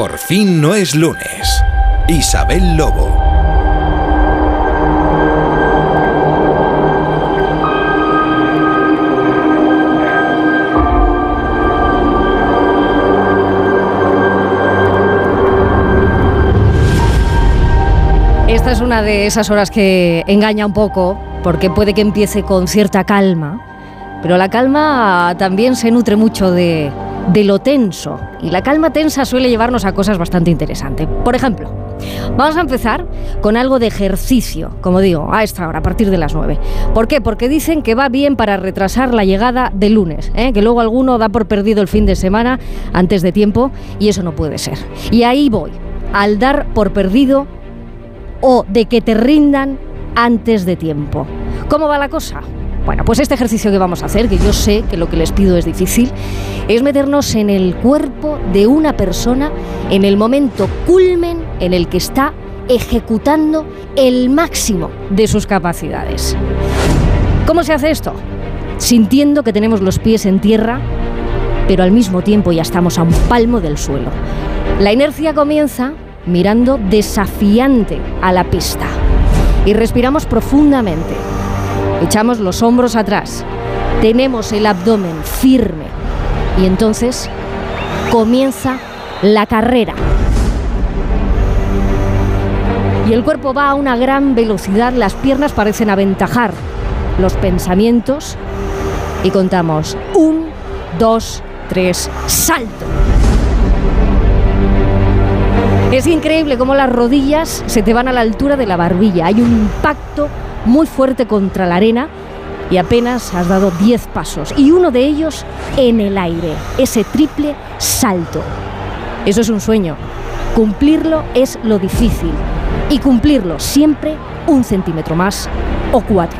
Por fin no es lunes. Isabel Lobo. Esta es una de esas horas que engaña un poco, porque puede que empiece con cierta calma, pero la calma también se nutre mucho de, de lo tenso. Y la calma tensa suele llevarnos a cosas bastante interesantes. Por ejemplo, vamos a empezar con algo de ejercicio, como digo, a esta hora, a partir de las 9. ¿Por qué? Porque dicen que va bien para retrasar la llegada de lunes, ¿eh? que luego alguno da por perdido el fin de semana antes de tiempo y eso no puede ser. Y ahí voy, al dar por perdido o de que te rindan antes de tiempo. ¿Cómo va la cosa? Bueno, pues este ejercicio que vamos a hacer, que yo sé que lo que les pido es difícil, es meternos en el cuerpo de una persona en el momento culmen en el que está ejecutando el máximo de sus capacidades. ¿Cómo se hace esto? Sintiendo que tenemos los pies en tierra, pero al mismo tiempo ya estamos a un palmo del suelo. La inercia comienza mirando desafiante a la pista. Y respiramos profundamente. Echamos los hombros atrás. Tenemos el abdomen firme. Y entonces comienza la carrera. Y el cuerpo va a una gran velocidad, las piernas parecen aventajar los pensamientos. Y contamos. Un, dos, tres, salto. Es increíble cómo las rodillas se te van a la altura de la barbilla. Hay un impacto muy fuerte contra la arena y apenas has dado 10 pasos. Y uno de ellos en el aire. Ese triple salto. Eso es un sueño. Cumplirlo es lo difícil. Y cumplirlo siempre un centímetro más o cuatro.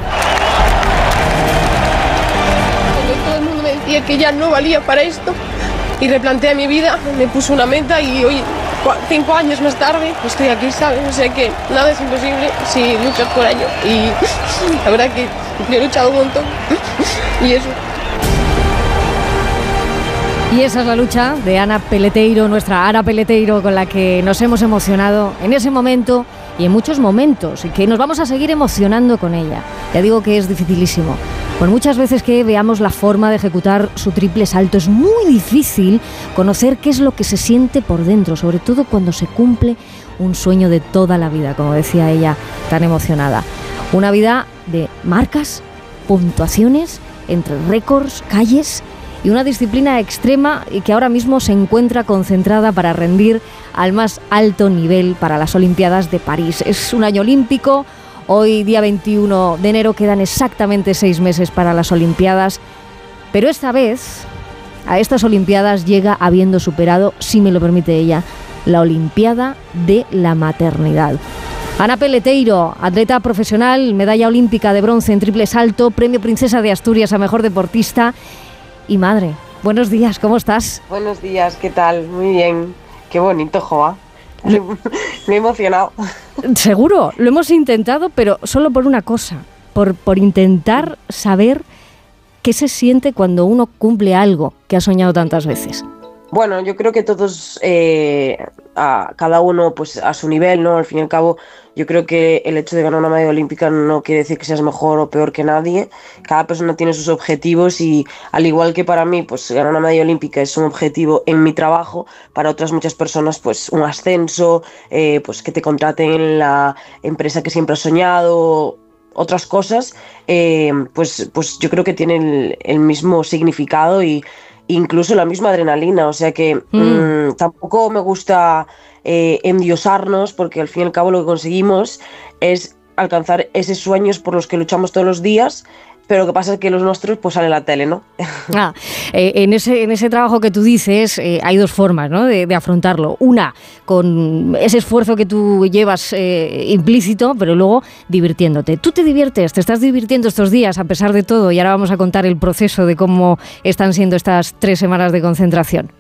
Todo el mundo me decía que ya no valía para esto y replanteé mi vida, me puse una meta y hoy cinco años más tarde, estoy aquí, ¿sabes? O sea que nada es imposible si luchas por ello. Y la verdad que yo he luchado un montón. Y eso. Y esa es la lucha de Ana Peleteiro, nuestra Ana Peleteiro, con la que nos hemos emocionado en ese momento y en muchos momentos, y que nos vamos a seguir emocionando con ella. Ya digo que es dificilísimo. Por muchas veces que veamos la forma de ejecutar su triple salto, es muy difícil conocer qué es lo que se siente por dentro, sobre todo cuando se cumple un sueño de toda la vida, como decía ella, tan emocionada. Una vida de marcas, puntuaciones, entre récords, calles y una disciplina extrema y que ahora mismo se encuentra concentrada para rendir al más alto nivel para las Olimpiadas de París. Es un año olímpico, hoy día 21 de enero quedan exactamente seis meses para las Olimpiadas, pero esta vez a estas Olimpiadas llega habiendo superado, si me lo permite ella, la Olimpiada de la Maternidad. Ana Peleteiro, atleta profesional, medalla olímpica de bronce en triple salto, premio Princesa de Asturias a Mejor Deportista y madre. Buenos días, ¿cómo estás? Buenos días, ¿qué tal? Muy bien. Qué bonito, Joa. Me he emocionado. Seguro, lo hemos intentado, pero solo por una cosa, por, por intentar saber qué se siente cuando uno cumple algo que ha soñado tantas veces. Bueno, yo creo que todos, eh, a cada uno pues a su nivel, ¿no? Al fin y al cabo, yo creo que el hecho de ganar una medalla olímpica no quiere decir que seas mejor o peor que nadie. Cada persona tiene sus objetivos y al igual que para mí, pues ganar una medalla olímpica es un objetivo en mi trabajo, para otras muchas personas, pues un ascenso, eh, pues que te contraten en la empresa que siempre has soñado, otras cosas, eh, pues, pues yo creo que tienen el, el mismo significado y incluso la misma adrenalina, o sea que mm, tampoco me gusta eh, endiosarnos porque al fin y al cabo lo que conseguimos es alcanzar esos sueños por los que luchamos todos los días, pero lo que pasa es que los nuestros pues sale en la tele, ¿no? Ah, eh, en, ese, en ese trabajo que tú dices eh, hay dos formas ¿no? de, de afrontarlo. Una, con ese esfuerzo que tú llevas eh, implícito, pero luego divirtiéndote. Tú te diviertes, te estás divirtiendo estos días a pesar de todo y ahora vamos a contar el proceso de cómo están siendo estas tres semanas de concentración.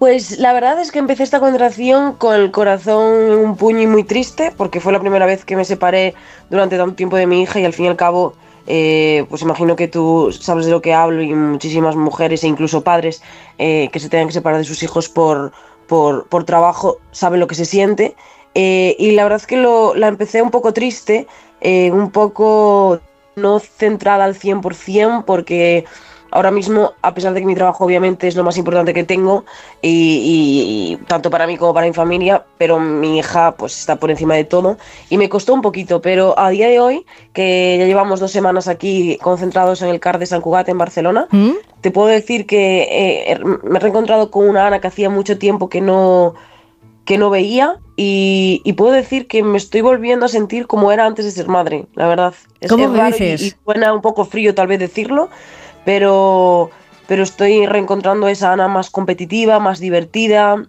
Pues la verdad es que empecé esta concentración con el corazón en un puño y muy triste, porque fue la primera vez que me separé durante tanto tiempo de mi hija y al fin y al cabo, eh, pues imagino que tú sabes de lo que hablo y muchísimas mujeres e incluso padres eh, que se tengan que separar de sus hijos por, por, por trabajo sabe lo que se siente. Eh, y la verdad es que lo, la empecé un poco triste, eh, un poco no centrada al 100% porque ahora mismo, a pesar de que mi trabajo obviamente es lo más importante que tengo, y, tanto para mí como para mi familia, pero mi hija pues está por encima de todo y me costó un poquito, pero a día de hoy, que ya llevamos dos semanas aquí concentrados en el CAR de San Cugat en Barcelona, ¿Mm? te puedo decir que eh, me he reencontrado con una Ana que hacía mucho tiempo que no que no veía y, puedo decir que me estoy volviendo a sentir como era antes de ser madre, la verdad. Es, ¿Cómo dices? Y, y, suena un poco frío tal vez decirlo, pero, pero estoy reencontrando esa Ana más competitiva, más divertida,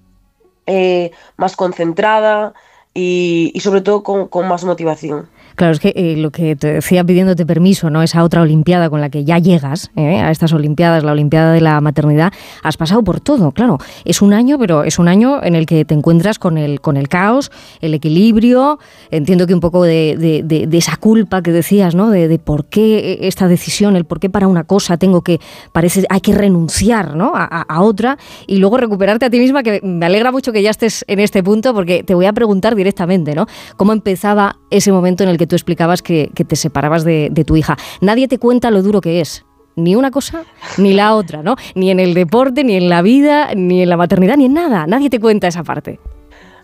eh, más concentrada y, y sobre todo con, con más motivación. Claro, es que eh, lo que te decía pidiéndote permiso, ¿no? Esa otra Olimpiada con la que ya llegas, ¿eh? a estas Olimpiadas, la Olimpiada de la maternidad, has pasado por todo, claro. Es un año, pero es un año en el que te encuentras con el, con el caos, el equilibrio, entiendo que un poco de, esa culpa que decías, ¿no? De, por qué esta decisión, el por qué para una cosa tengo que, parece, hay que renunciar, ¿no? A, a otra y luego recuperarte a ti misma, que me alegra mucho que ya estés en este punto porque te voy a preguntar directamente, ¿no? ¿Cómo empezaba ese momento en el que tú explicabas que, te separabas de, tu hija. Nadie te cuenta lo duro que es ni una cosa ni la otra, ¿no? Ni en el deporte, ni en la vida, ni en la maternidad, ni en nada. Nadie te cuenta esa parte.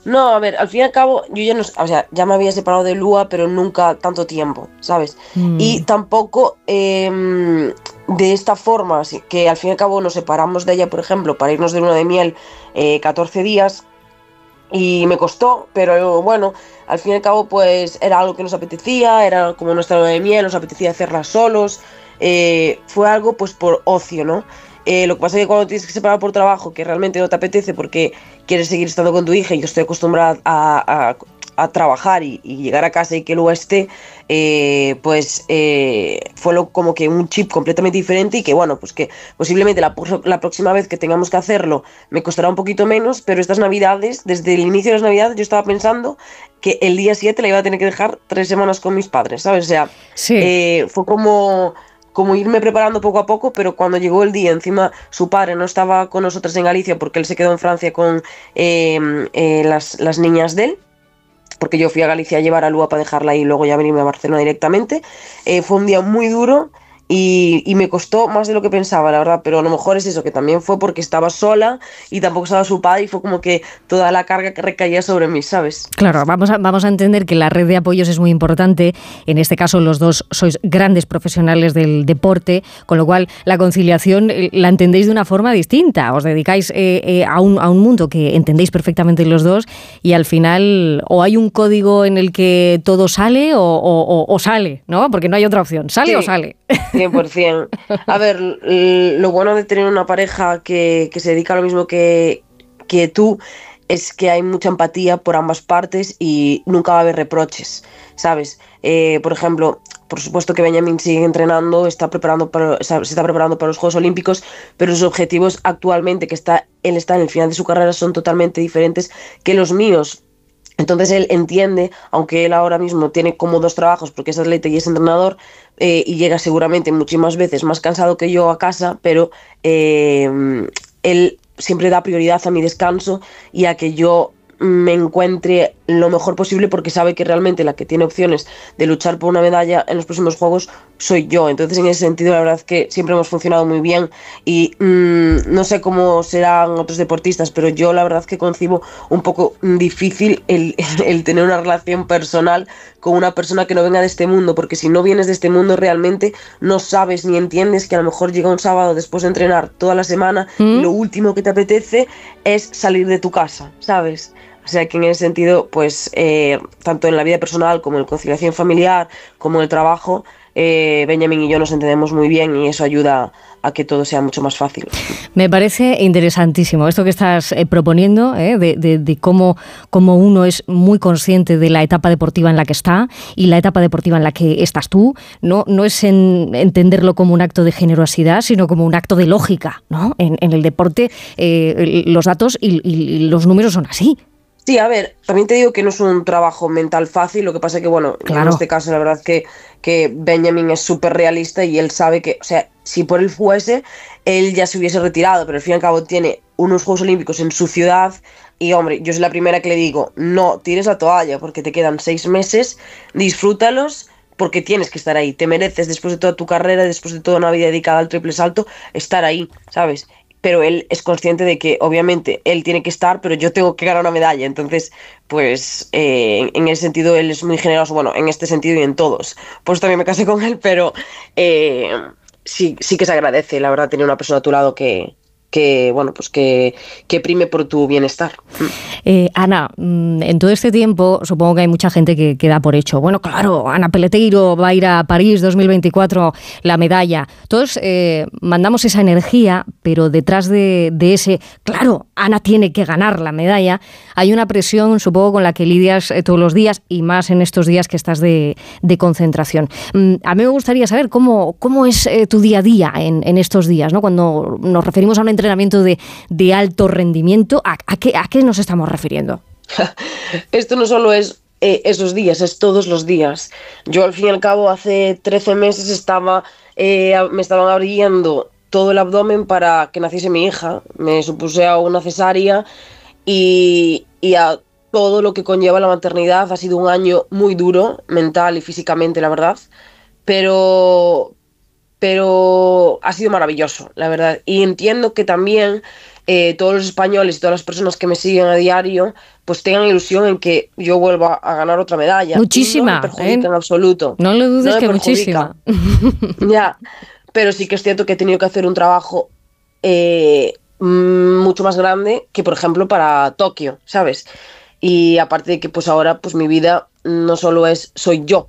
No, a ver, al fin y al cabo, yo ya no, o sea, ya me había separado de Lua, pero nunca tanto tiempo, ¿sabes? Mm. Y tampoco em, de esta forma, que al fin y al cabo nos separamos de ella, por ejemplo, para irnos de luna de miel 14 eh, días, y me costó, pero bueno, al fin y al cabo pues era algo que nos apetecía, era como nuestra luna de miel, nos apetecía hacerla solos, eh, fue algo pues por ocio, ¿no? Eh, lo que pasa es que cuando tienes que separar por trabajo, que realmente no te apetece porque quieres seguir estando con tu hija y yo estoy acostumbrada a, a trabajar y, llegar a casa y que luego esté, eh, pues eh, fue lo, como que un chip completamente diferente y que bueno, pues que posiblemente la, la, próxima vez que tengamos que hacerlo me costará un poquito menos, pero estas navidades, desde el inicio de las navidades yo estaba pensando que el día 7 la iba a tener que dejar tres semanas con mis padres, ¿sabes? O sea, eh, fue como como irme preparando poco a poco, pero cuando llegó el día, encima su padre no estaba con nosotros en Galicia porque él se quedó en Francia con las, las, niñas de él porque yo fui a Galicia a llevar a Lua para dejarla ahí y luego ya venirme a Barcelona directamente. Eh, fue un día muy duro y, me costó más de lo que pensaba, la verdad, pero a lo mejor es eso, que también fue porque estaba sola y tampoco estaba su padre y fue como que toda la carga que recaía sobre mí, ¿sabes? Claro, vamos a, vamos a entender que la red de apoyos es muy importante. En este caso, los dos sois grandes profesionales del deporte, con lo cual la conciliación eh, la entendéis de una forma distinta. Os dedicáis eh, eh, a, un, a un mundo que entendéis perfectamente los dos y al final o hay un código en el que todo sale o, sale, ¿no? Porque no hay otra opción. ¿Sale o sale? 100%. A ver, lo bueno de tener una pareja que, se dedica a lo mismo que, que tú es que hay mucha empatía por ambas partes y nunca va a haber reproches, ¿sabes? Eh, por ejemplo, por supuesto que Benjamin sigue entrenando, está preparando para, se está preparando para los Juegos Olímpicos, pero sus objetivos actualmente, que está, él está en el final de su carrera, son totalmente diferentes que los míos. Entonces él entiende, aunque él ahora mismo tiene como dos trabajos, porque es atleta y es entrenador, eh, y llega seguramente muchísimas veces más cansado que yo a casa, pero eh, él siempre da prioridad a mi descanso y a que yo me encuentre lo mejor posible porque sabe que realmente la que tiene opciones de luchar por una medalla en los próximos Juegos soy yo. Entonces en ese sentido la verdad es que siempre hemos funcionado muy bien y mm, no sé cómo serán otros deportistas, pero yo la verdad es que concibo un poco difícil el, el tener una relación personal con una persona que no venga de este mundo, porque si no vienes de este mundo realmente no sabes ni entiendes que a lo mejor llega un sábado después de entrenar toda la semana y ¿Mm? lo último que te apetece es salir de tu casa, ¿sabes? O sea que en ese sentido, pues eh, tanto en la vida personal como en conciliación familiar, como en el trabajo, eh, Benjamin y yo nos entendemos muy bien y eso ayuda a que todo sea mucho más fácil. Me parece interesantísimo esto que estás eh, proponiendo, de, cómo, cómo, uno es muy consciente de la etapa deportiva en la que está y la etapa deportiva en la que estás tú. No, no es entenderlo como un acto de generosidad, sino como un acto de lógica. ¿no? En, el deporte los datos y los números son así. Sí, a ver, también te digo que no es un trabajo mental fácil, lo que pasa es que, bueno, en este caso la verdad que, que Benjamin es súper realista y él sabe que, o sea, si por él fuese, él ya se hubiese retirado, pero al fin y al cabo tiene unos Juegos Olímpicos en su ciudad y, hombre, yo soy la primera que le digo, no tires la toalla porque te quedan seis meses, disfrútalos porque tienes que estar ahí, te mereces después de toda tu carrera, después de toda una vida dedicada al triple salto, estar ahí, ¿sabes? Pero él es consciente de que obviamente él tiene que estar, pero yo tengo que ganar una medalla. Entonces, pues eh, en ese sentido él es muy generoso, bueno, en este sentido y en todos. Pues también me casé con él, pero eh, sí, sí que se agradece, la verdad, tener una persona a tu lado que, que bueno pues que, que, prime por tu bienestar. Eh, Ana, mm, en todo este tiempo supongo que hay mucha gente que queda por hecho. Bueno, claro, Ana Peleteiro va a ir a París 2024, la medalla. Todos eh, mandamos esa energía, pero detrás de, ese, claro, Ana tiene que ganar la medalla, hay una presión, supongo, con la que lidias eh, todos los días y más en estos días que estás de, concentración. Mm, a mí me gustaría saber cómo, cómo es tu día a día en, en estos días, ¿no? cuando nos referimos a una entrenamiento de, de alto rendimiento, ¿a, qué, ¿a qué nos estamos refiriendo? Esto no solo es eh, esos días, es todos los días. Yo al fin y al cabo hace 13 meses estaba, eh, me estaban abriendo todo el abdomen para que naciese mi hija. Me supuse a una cesárea y, y a todo lo que conlleva la maternidad. Ha sido un año muy duro, mental y físicamente, la verdad. Pero, pero ha sido maravilloso, la verdad. Y entiendo que también eh, todos los españoles y todas las personas que me siguen a diario, pues tengan ilusión en que yo vuelva a ganar otra medalla. Muchísima. No me perjudica en ¿eh? absoluto. No le dudes que muchísima. ya, pero sí que es cierto que he tenido que hacer un trabajo eh, mm, mucho más grande que, por ejemplo, para Tokio, ¿sabes? Y aparte de que pues ahora pues mi vida no solo es soy yo,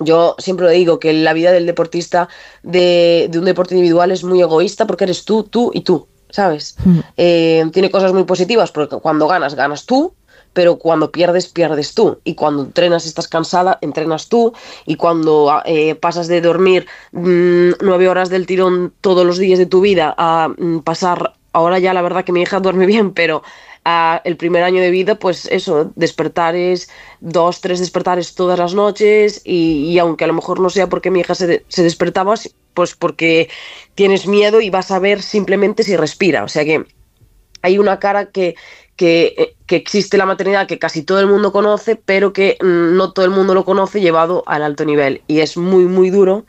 yo siempre digo que la vida del deportista de, un deporte individual es muy egoísta porque eres tú, tú y tú, ¿sabes? Mm. Eh, tiene cosas muy positivas porque cuando ganas, ganas tú, pero cuando pierdes, pierdes tú. Y cuando entrenas, estás cansada, entrenas tú. Y cuando eh, pasas de dormir mm, nueve horas del tirón todos los días de tu vida a mm, pasar, ahora ya la verdad que mi hija duerme bien, pero el primer año de vida, pues eso, despertares, dos, tres despertares todas las noches y, aunque a lo mejor no sea porque mi hija se, se, despertaba, pues porque tienes miedo y vas a ver simplemente si respira. O sea que hay una cara que, que, que existe la maternidad que casi todo el mundo conoce, pero que mm, no todo el mundo lo conoce llevado al alto nivel. Y es muy, muy duro.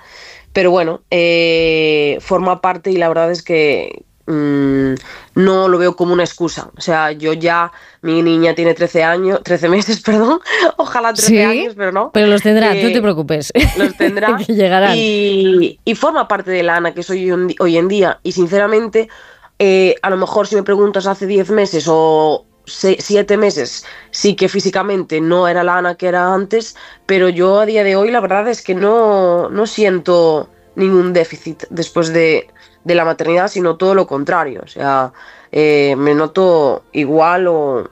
Pero bueno, eh, forma parte y la verdad es que, Mm, no lo veo como una excusa. O sea, yo ya, mi niña tiene 13 años, 13 meses, perdón, ojalá 13 años, pero no. Pero los tendrá, no te preocupes. Los tendrá. que llegarán. Y, forma parte de la Ana que soy hoy en día. Y sinceramente, eh, a lo mejor si me preguntas hace 10 meses o 7 meses, sí que físicamente no era la Ana que era antes, pero yo a día de hoy la verdad es que no, no siento ningún déficit después de de la maternidad, sino todo lo contrario. O sea, eh, me noto igual o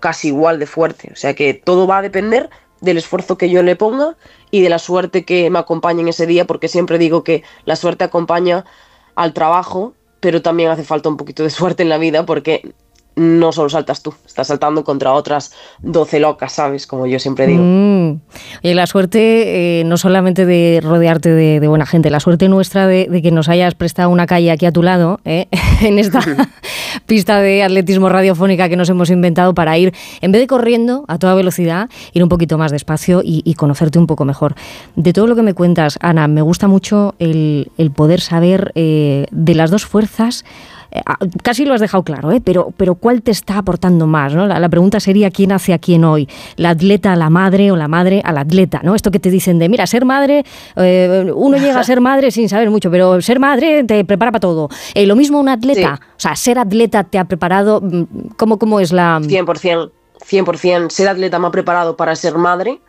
casi igual de fuerte. O sea que todo va a depender del esfuerzo que yo le ponga y de la suerte que me acompañe en ese día, porque siempre digo que la suerte acompaña al trabajo, pero también hace falta un poquito de suerte en la vida, porque no solo saltas tú, estás saltando contra otras 12 locas, ¿sabes? Como yo siempre digo. Mm. Y la suerte eh, no solamente de rodearte de, buena gente, la suerte nuestra de, que nos hayas prestado una calle aquí a tu lado, ¿eh? en esta pista de atletismo radiofónica que nos hemos inventado para ir, en vez de corriendo a toda velocidad, ir un poquito más despacio y, conocerte un poco mejor. De todo lo que me cuentas, Ana, me gusta mucho el, poder saber eh, de las dos fuerzas, eh, ah, casi lo has dejado claro, ¿eh? pero, pero ¿cuál te está aportando más? ¿no? La, pregunta sería quién hace a quién hoy, la atleta a la madre o la madre al atleta, ¿no? Esto que te dicen de, mira, ser madre, eh, uno llega a ser madre sin saber mucho, pero ser madre te prepara para todo. lo mismo un atleta, o sea, ser atleta te ha preparado, mm, ¿cómo, cómo es la...? 100%, 100%, ser atleta me ha preparado para ser madre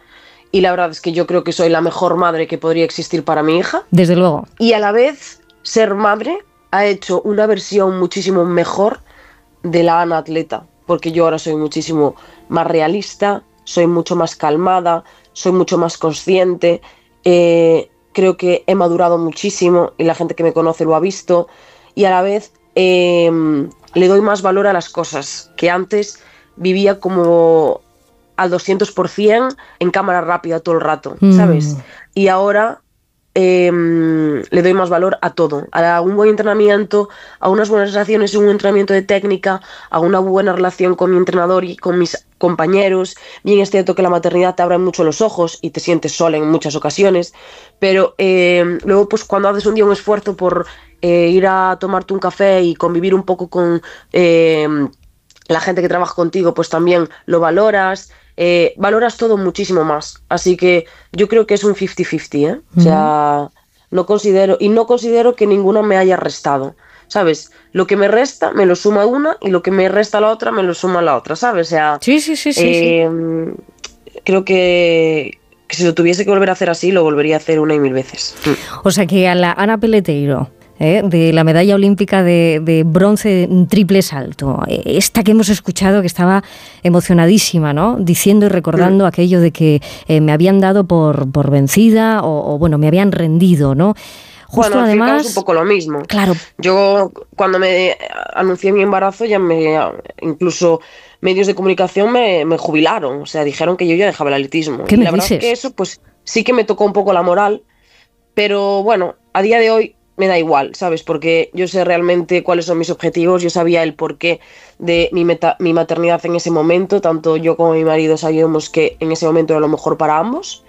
y la verdad es que yo creo que soy la mejor madre que podría existir para mi hija. Desde luego. Y a la vez, ser madre ha hecho una versión muchísimo mejor de la Ana atleta, porque yo ahora soy muchísimo más realista, soy mucho más calmada, soy mucho más consciente, eh, creo que he madurado muchísimo y la gente que me conoce lo ha visto y a la vez em, le doy más valor a las cosas que antes vivía como al 200% en cámara rápida todo el rato, Mm. ¿sabes? Y ahora em, le doy más valor a todo, a un buen entrenamiento, a unas buenas sensaciones, un entrenamiento de técnica, a una buena relación con mi entrenador y con mis compañeros. Bien es cierto que la maternidad te abre mucho los ojos y te sientes sola en muchas ocasiones, pero em, luego pues cuando haces un día un esfuerzo por eh, ir a tomarte un café y convivir un poco con em, la gente que trabaja contigo, pues también lo valoras, eh, valoras todo muchísimo más. Así que yo creo que es un 50-50, ¿eh? O sea, no considero, y no considero que ninguna me haya restado. ¿Sabes? Lo que me resta me lo suma una y lo que me resta la otra me lo suma la otra, ¿sabes? O sea, Sí, sí, sí, sí. sí. eh, creo que, que si lo tuviese que volver a hacer así, lo volvería a hacer una y mil veces. Mm. O sea que a la Ana Peleteiro, ¿eh? de la medalla olímpica de, de bronce en triple salto, eh, esta que hemos escuchado que estaba emocionadísima, ¿no? Diciendo y recordando aquello de que eh, me habían dado por, por vencida o, o, bueno, me habían rendido, ¿no? Justo bueno, además. es un poco lo mismo. Claro, Yo cuando me anuncié mi embarazo ya me incluso medios de comunicación me, me jubilaron, o sea, dijeron que yo ya dejaba el atletismo. ¿Qué y me la verdad dices? es que eso pues sí que me tocó un poco la moral, pero bueno, a día de hoy me da igual, ¿sabes? Porque yo sé realmente cuáles son mis objetivos, yo sabía el porqué de mi, meta- mi maternidad en ese momento, tanto yo como mi marido sabíamos que en ese momento era lo mejor para ambos.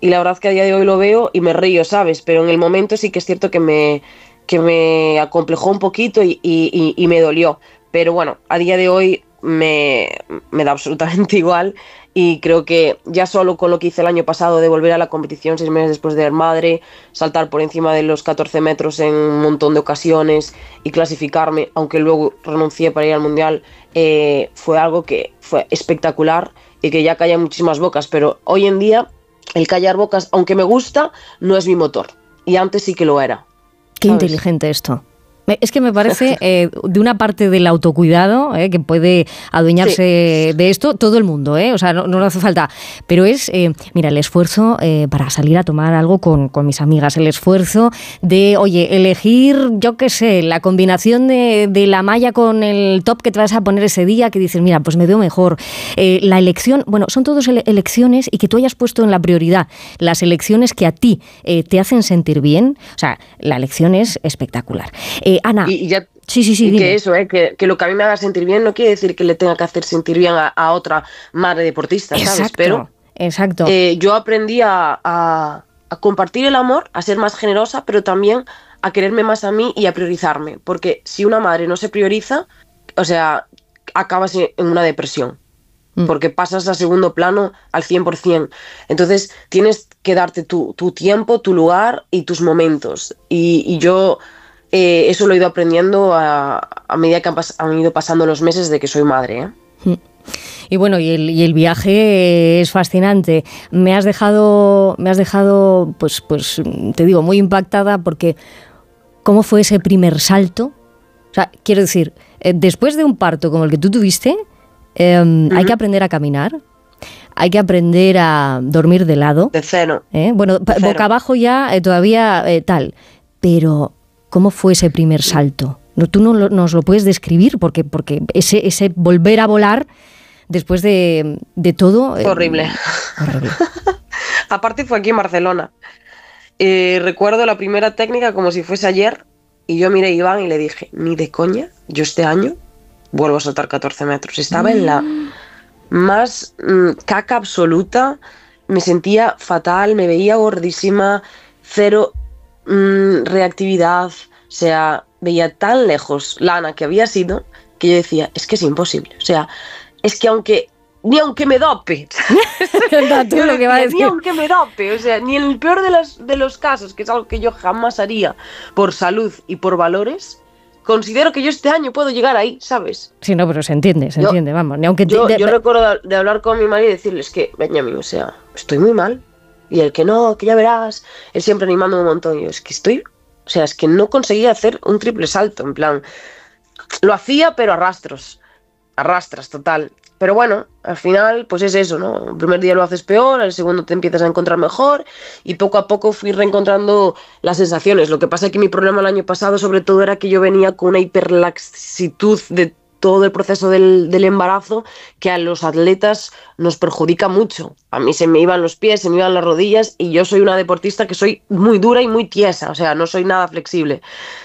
Y la verdad que a día de hoy lo veo y me río, ¿sabes? Pero en el momento sí que es cierto que me, que me acomplejó un poquito y, y- y- y me dolió. Pero bueno, a día de hoy me, me da absolutamente igual y creo que ya solo con lo que hice el año pasado de volver a la competición seis meses después de ser madre, saltar por encima de los 14 metros en un montón de ocasiones y clasificarme, aunque luego renuncié para ir al Mundial, eh, fue algo que fue espectacular y que ya callan muchísimas bocas, pero hoy en día el callar bocas, aunque me gusta, no es mi motor. Y antes sí que lo era. Qué ¿sabes? inteligente esto. Es que me parece eh, de una parte del autocuidado eh, que puede adueñarse de esto todo el mundo, eh, o sea, no, no hace falta. Pero es, eh, mira, el esfuerzo para salir a tomar algo con, con mis amigas, el esfuerzo de, oye, elegir, yo qué sé, la combinación de, de la malla con el top que te vas a poner ese día, que dices, mira, pues me veo mejor. La elección, bueno, son todas ele- elecciones y que tú hayas puesto en la prioridad las elecciones que a ti te hacen sentir bien. O sea, la elección es espectacular. Eh, Ana, Y, y ya sí, sí, sí, y dime. que eso, eh, que, que lo que a mí me haga sentir bien no quiere decir que le tenga que hacer sentir bien a, a otra madre deportista, ¿sabes? Exacto, Pero exacto. eh, yo aprendí a, a- a compartir el amor, a ser más generosa, pero también a quererme más a mí y a priorizarme. Porque si una madre no se prioriza, o sea, acabas en en una depresión. Mm. Porque pasas a segundo plano al 100%. Entonces tienes que darte tu, tu tiempo, tu lugar y tus momentos. Y, y yo eh, eso lo he ido aprendiendo a, a medida que han, ido pasando los meses de que soy madre. ¿eh? Y bueno, y el, y el viaje es fascinante. Me has dejado, me has dejado, pues, pues, te digo, muy impactada porque ¿cómo fue ese primer salto? O sea, quiero decir, eh, después de un parto como el que tú tuviste, eh, hay que aprender a caminar, hay que aprender a dormir de lado. De cero. ¿eh? Bueno, Cero. boca abajo ya todavía tal. Pero, ¿cómo fue ese primer salto? No, tú no lo- nos lo puedes describir porque, porque ese, ese volver a volar después de, de todo... eh, horrible. horrible. Aparte fue aquí en Barcelona. Eh, recuerdo la primera técnica como si fuese ayer y yo miré a Iván y le dije, ni de coña, yo este año vuelvo a saltar 14 metros. Estaba en la más mm, caca absoluta, me sentía fatal, me veía gordísima, cero mm, reactividad, o sea, veía tan lejos la Ana que había sido que yo decía, es que es imposible, o sea, es que aunque, ni aunque me dope, tú yo lo que va a decía, Ni decir. aunque me dope, o sea, ni en el peor de, las, de los casos, que es algo que yo jamás haría por salud y por valores, considero que yo este año puedo llegar ahí, ¿sabes? Sí, no, pero se entiende, se Yo- entiende, vamos. Ni aunque te- Yo, de- yo recuerdo de, hablar con mi marido y decirles que, Benjamín, o sea, estoy muy mal. Y el que no, que ya verás, él siempre animando un montón. Y yo, es que estoy, o sea, es que no conseguía hacer un triple salto, en plan, lo hacía, pero a rastros, a rastras, total. Pero bueno, al final, pues es eso, ¿no? El primer día lo haces peor, el segundo te empiezas a encontrar mejor y poco a poco fui reencontrando las sensaciones. Lo que pasa es que mi problema el año pasado sobre todo era que yo venía con una hiperlaxitud de todo el proceso del, del, embarazo que a los atletas nos perjudica mucho. A mí se me iban los pies, se me iban las rodillas y yo soy una deportista que soy muy dura y muy tiesa, o sea, no soy nada flexible.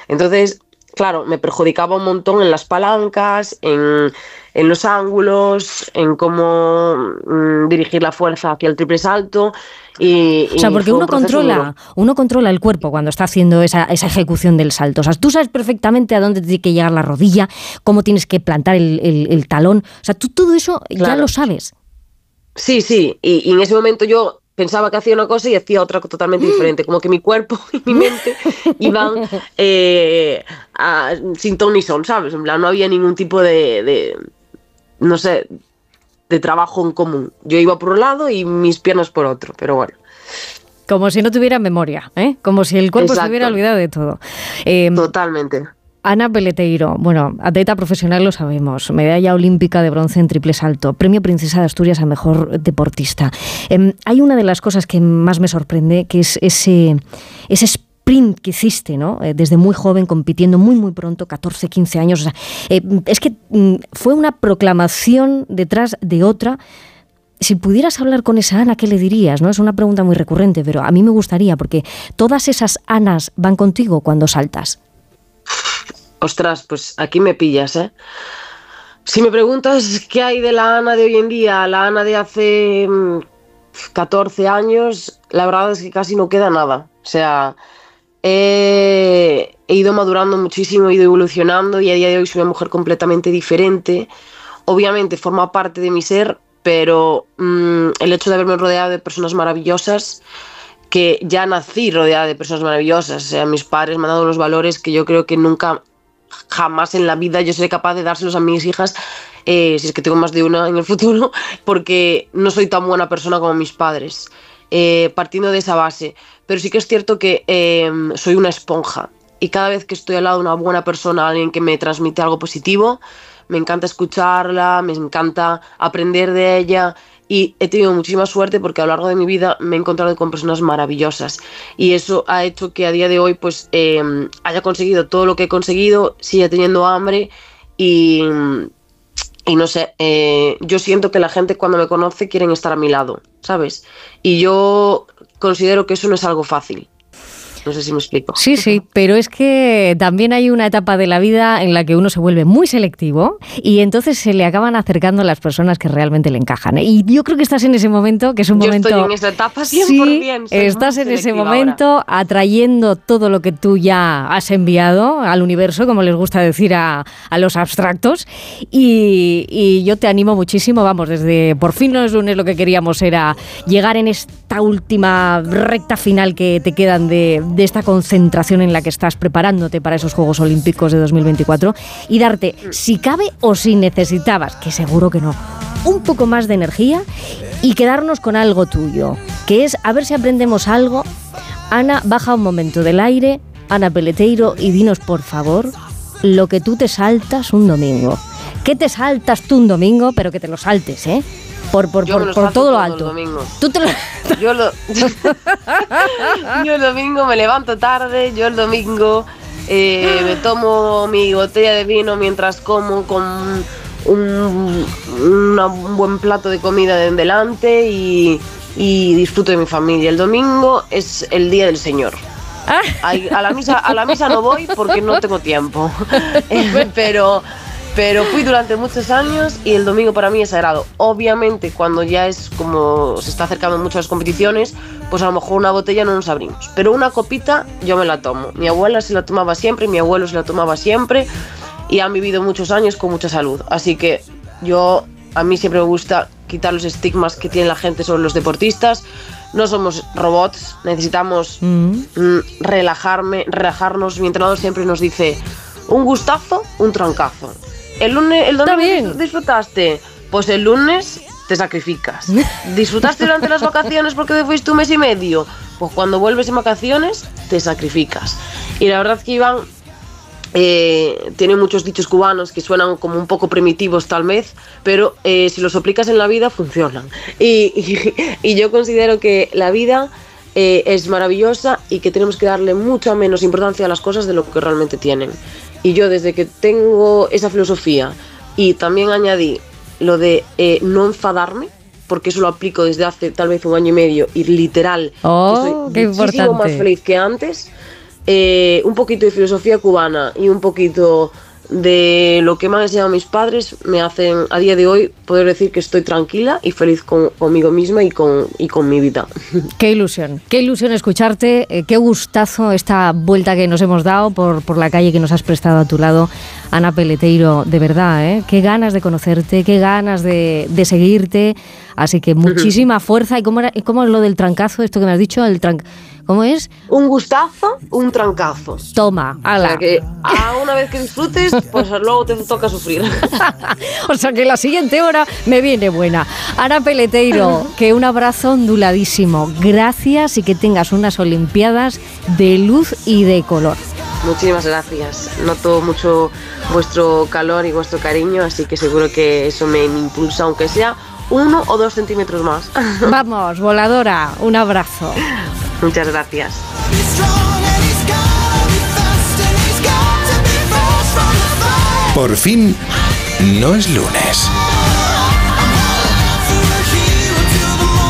Entonces, claro, me perjudicaba un montón en las palancas, en, en los ángulos, en cómo mmm, dirigir la fuerza hacia el triple salto. Y, o sea, porque uno controla, uno controla el cuerpo cuando está haciendo esa, esa, ejecución del salto. O sea, tú sabes perfectamente a dónde tiene que llegar la rodilla, cómo tienes que plantar el, el, el talón. O sea, tú todo eso claro. ya lo sabes. Sí, sí. Y, y en ese momento yo pensaba que hacía una cosa y hacía otra totalmente diferente, como que mi cuerpo y mi mente iban eh, a, sin ton ni son, ¿sabes? En plan, no había ningún tipo de, de, no sé, de trabajo en común. Yo iba por un lado y mis piernas por otro, pero bueno. Como si no tuviera memoria, ¿eh? Como si el cuerpo Exacto. se hubiera olvidado de todo. Eh, Totalmente. Ana Peleteiro, bueno, atleta profesional lo sabemos, medalla olímpica de bronce en triple salto, premio Princesa de Asturias a mejor deportista. Eh, hay una de las cosas que más me sorprende, que es ese, ese sprint que hiciste, ¿no? Eh, desde muy joven, compitiendo muy, muy pronto, 14, 15 años. O sea, eh, es que mm, fue una proclamación detrás de otra. Si pudieras hablar con esa Ana, ¿qué le dirías? ¿no? Es una pregunta muy recurrente, pero a mí me gustaría, porque todas esas Anas van contigo cuando saltas. Ostras, pues aquí me pillas, ¿eh? Si me preguntas qué hay de la Ana de hoy en día, la Ana de hace 14 años, la verdad es que casi no queda nada. O sea, he, ido madurando muchísimo, he ido evolucionando y a día de hoy soy una mujer completamente diferente. Obviamente forma parte de mi ser, pero mmm, el hecho de haberme rodeado de personas maravillosas, que ya nací rodeada de personas maravillosas, o sea, mis padres me han dado unos valores que yo creo que nunca jamás en la vida yo seré capaz de dárselos a mis hijas, eh, si es que tengo más de una en el futuro, porque no soy tan buena persona como mis padres, eh, partiendo de esa base. Pero sí que es cierto que eh, soy una esponja y cada vez que estoy al lado de una buena persona, alguien que me transmite algo positivo, me encanta escucharla, me encanta aprender de ella y he tenido muchísima suerte porque a lo largo de mi vida me he encontrado con personas maravillosas y eso ha hecho que a día de hoy pues eh, haya conseguido todo lo que he conseguido, siga teniendo hambre y, y no sé, eh, yo siento que la gente cuando me conoce quieren estar a mi lado, ¿sabes? Y yo considero que eso no es algo fácil. No sé si me explico. Sí, sí, pero es que también hay una etapa de la vida en la que uno se vuelve muy selectivo y entonces se le acaban acercando las personas que realmente le encajan. Y yo creo que estás en ese momento, que es un yo momento... Estoy en esa etapa 100%. Sí, estás en ese momento ahora. atrayendo todo lo que tú ya has enviado al universo, como les gusta decir a, a los abstractos. Y, y, yo te animo muchísimo, vamos, desde por fin los lunes lo que queríamos era llegar en esta última recta final que te quedan de de esta concentración en la que estás preparándote para esos Juegos Olímpicos de 2024 y darte, si cabe o si necesitabas, que seguro que no, un poco más de energía y quedarnos con algo tuyo, que es a ver si aprendemos algo. Ana, baja un momento del aire, Ana Peleteiro, y dinos por favor lo que tú te saltas un domingo. ¿Qué te saltas tú un domingo, pero que te lo saltes, eh? por, por, por, por todo lo alto. Tú te lo... yo, lo... yo el domingo me levanto tarde, yo el domingo eh, me tomo mi botella de vino mientras como con un, una, un buen plato de comida en delante y, y, disfruto de mi familia. El domingo es el día del Señor. A, la misa, a la misa no voy porque no tengo tiempo. pero pero fui durante muchos años y el domingo para mí es sagrado. Obviamente, cuando ya es como se está acercando mucho a las competiciones, pues a lo mejor una botella no nos abrimos. Pero una copita yo me la tomo. Mi abuela se la tomaba siempre, mi abuelo se la tomaba siempre y han vivido muchos años con mucha salud. Así que yo, a mí siempre me gusta quitar los estigmas que tiene la gente sobre los deportistas. No somos robots, necesitamos mm. relajarme, relajarnos. Mi entrenador siempre nos dice un gustazo, un trancazo. El lunes, el domingo disfrutaste, pues el lunes te sacrificas. ¿Disfrutaste durante las vacaciones porque fuiste un mes y medio? Pues cuando vuelves en vacaciones te sacrificas. Y la verdad que Iván eh, tiene muchos dichos cubanos que suenan como un poco primitivos tal vez, pero eh, si los aplicas en la vida funcionan. Y, y, y yo considero que la vida eh, es maravillosa y que tenemos que darle mucha menos importancia a las cosas de lo que realmente tienen. Y yo desde que tengo esa filosofía Y también añadí lo de eh, no enfadarme, porque eso lo aplico desde hace tal vez un año y medio y literal oh, que soy muchísimo más feliz que antes. Eh, un poquito de filosofía cubana y un poquito de lo que me han enseñado mis padres me hacen a día de hoy poder decir que estoy tranquila y feliz conmigo misma y con, y con mi vida. Qué ilusión, qué ilusión escucharte, eh, qué gustazo esta vuelta que nos hemos dado por, por la calle que nos has prestado a tu lado, Ana Peleteiro, de verdad, ¿eh? qué ganas de conocerte, qué ganas de, de seguirte, así que muchísima fuerza. ¿Y cómo, era, cómo es lo del trancazo, esto que me has dicho? El tran ¿Cómo es? Un gustazo, un trancazo. Toma, ala. O sea que a una vez que disfrutes, pues luego te toca sufrir. o sea que la siguiente hora me viene buena. Ana Peleteiro, que un abrazo onduladísimo. Gracias y que tengas unas Olimpiadas de luz y de color. Muchísimas gracias. Noto mucho vuestro calor y vuestro cariño, así que seguro que eso me impulsa, aunque sea uno o dos centímetros más. Vamos, voladora, un abrazo. Muchas gracias. Por fin, no es lunes.